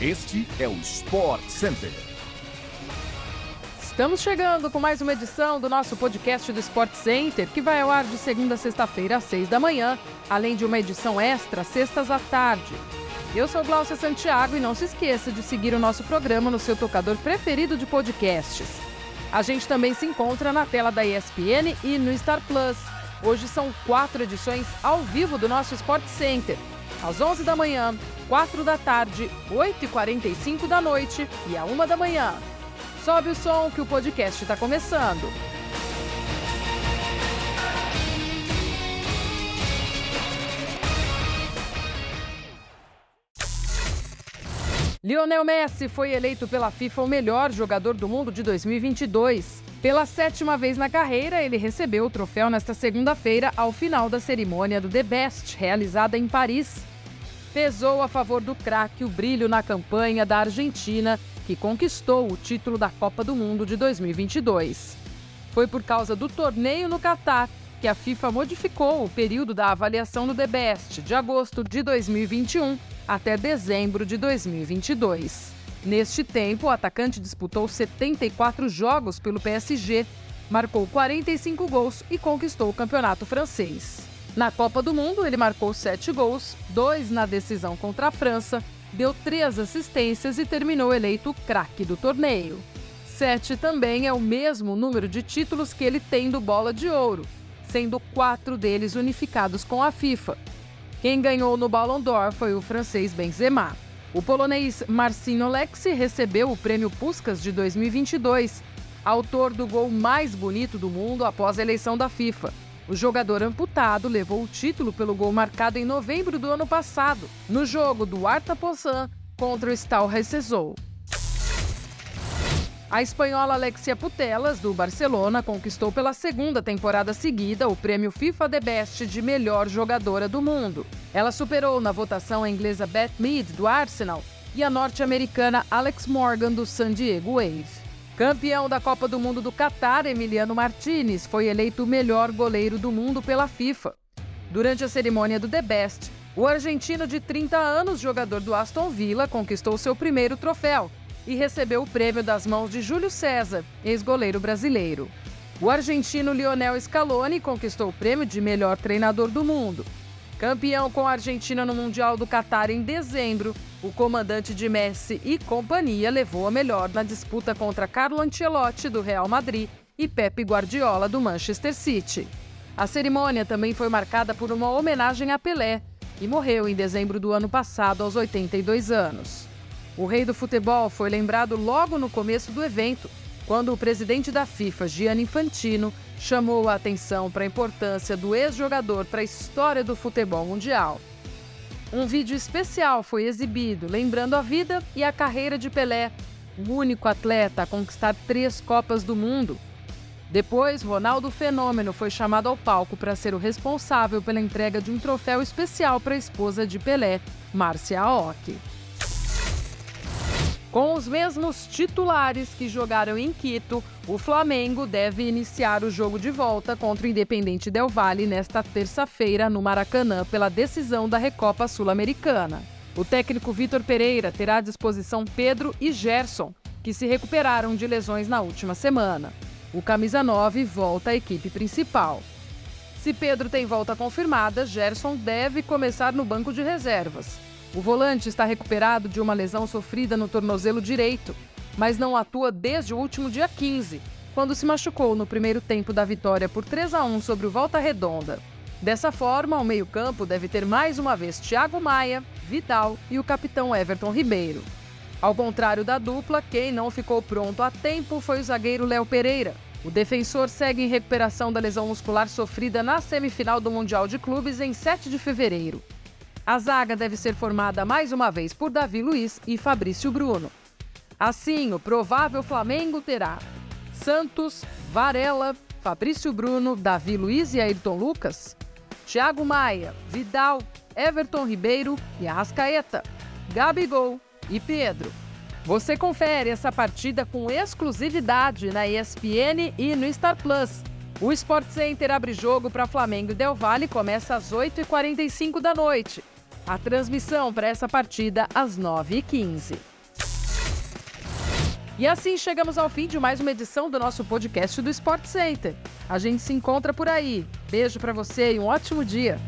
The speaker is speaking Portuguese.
Este é o Sport Center. Estamos chegando com mais uma edição do nosso podcast do Sport Center, que vai ao ar de segunda a sexta-feira às seis da manhã, além de uma edição extra sextas à tarde. Eu sou Glaucia Santiago e não se esqueça de seguir o nosso programa no seu tocador preferido de podcasts. A gente também se encontra na tela da ESPN e no Star Plus. Hoje são quatro edições ao vivo do nosso Sport Center. Às 11 da manhã, 4 da tarde, 8h45 da noite e a 1 da manhã. Sobe o som que o podcast está começando. Lionel Messi foi eleito pela FIFA o melhor jogador do mundo de 2022. Pela sétima vez na carreira, ele recebeu o troféu nesta segunda-feira, ao final da cerimônia do The Best, realizada em Paris pesou a favor do craque o brilho na campanha da Argentina, que conquistou o título da Copa do Mundo de 2022. Foi por causa do torneio no Catar que a FIFA modificou o período da avaliação do The Best, de agosto de 2021 até dezembro de 2022. Neste tempo, o atacante disputou 74 jogos pelo PSG, marcou 45 gols e conquistou o campeonato francês. Na Copa do Mundo, ele marcou sete gols, dois na decisão contra a França, deu três assistências e terminou eleito craque do torneio. Sete também é o mesmo número de títulos que ele tem do Bola de Ouro, sendo quatro deles unificados com a FIFA. Quem ganhou no Ballon d'Or foi o francês Benzema. O polonês Marcinho Lexi recebeu o prêmio Puskas de 2022, autor do gol mais bonito do mundo após a eleição da FIFA. O jogador amputado levou o título pelo gol marcado em novembro do ano passado, no jogo do Arta Poçan contra o Stal Recesou. A espanhola Alexia Putelas, do Barcelona, conquistou pela segunda temporada seguida o prêmio FIFA The Best de melhor jogadora do mundo. Ela superou na votação a inglesa Beth Mead, do Arsenal, e a norte-americana Alex Morgan, do San Diego Wave. Campeão da Copa do Mundo do Catar, Emiliano Martinez foi eleito o melhor goleiro do mundo pela FIFA. Durante a cerimônia do The Best, o argentino de 30 anos, jogador do Aston Villa, conquistou seu primeiro troféu e recebeu o prêmio das mãos de Júlio César, ex-goleiro brasileiro. O argentino Lionel Scaloni conquistou o prêmio de melhor treinador do mundo. Campeão com a Argentina no Mundial do Catar em dezembro, o comandante de Messi e companhia levou a melhor na disputa contra Carlo Ancelotti, do Real Madrid, e Pepe Guardiola, do Manchester City. A cerimônia também foi marcada por uma homenagem a Pelé, que morreu em dezembro do ano passado, aos 82 anos. O rei do futebol foi lembrado logo no começo do evento, quando o presidente da FIFA, Gianni Infantino, chamou a atenção para a importância do ex-jogador para a história do futebol mundial. Um vídeo especial foi exibido, lembrando a vida e a carreira de Pelé, o único atleta a conquistar três Copas do Mundo. Depois, Ronaldo Fenômeno foi chamado ao palco para ser o responsável pela entrega de um troféu especial para a esposa de Pelé, Márcia Aoki. Com os mesmos titulares que jogaram em Quito, o Flamengo deve iniciar o jogo de volta contra o Independente Del Valle nesta terça-feira no Maracanã pela decisão da Recopa Sul-Americana. O técnico Vitor Pereira terá à disposição Pedro e Gerson, que se recuperaram de lesões na última semana. O camisa 9 volta à equipe principal. Se Pedro tem volta confirmada, Gerson deve começar no banco de reservas. O volante está recuperado de uma lesão sofrida no tornozelo direito, mas não atua desde o último dia 15, quando se machucou no primeiro tempo da vitória por 3 a 1 sobre o Volta Redonda. Dessa forma, o meio-campo deve ter mais uma vez Thiago Maia, Vidal e o capitão Everton Ribeiro. Ao contrário da dupla, quem não ficou pronto a tempo foi o zagueiro Léo Pereira. O defensor segue em recuperação da lesão muscular sofrida na semifinal do Mundial de Clubes em 7 de fevereiro. A zaga deve ser formada mais uma vez por Davi Luiz e Fabrício Bruno. Assim, o provável Flamengo terá Santos, Varela, Fabrício Bruno, Davi Luiz e Ayrton Lucas, Thiago Maia, Vidal, Everton Ribeiro e Arrascaeta, Gabigol e Pedro. Você confere essa partida com exclusividade na ESPN e no Star Plus. O Sport Center abre jogo para Flamengo e Del Valle começa às 8h45 da noite. A transmissão para essa partida às 9h15. E assim chegamos ao fim de mais uma edição do nosso podcast do Sport Center. A gente se encontra por aí. Beijo para você e um ótimo dia.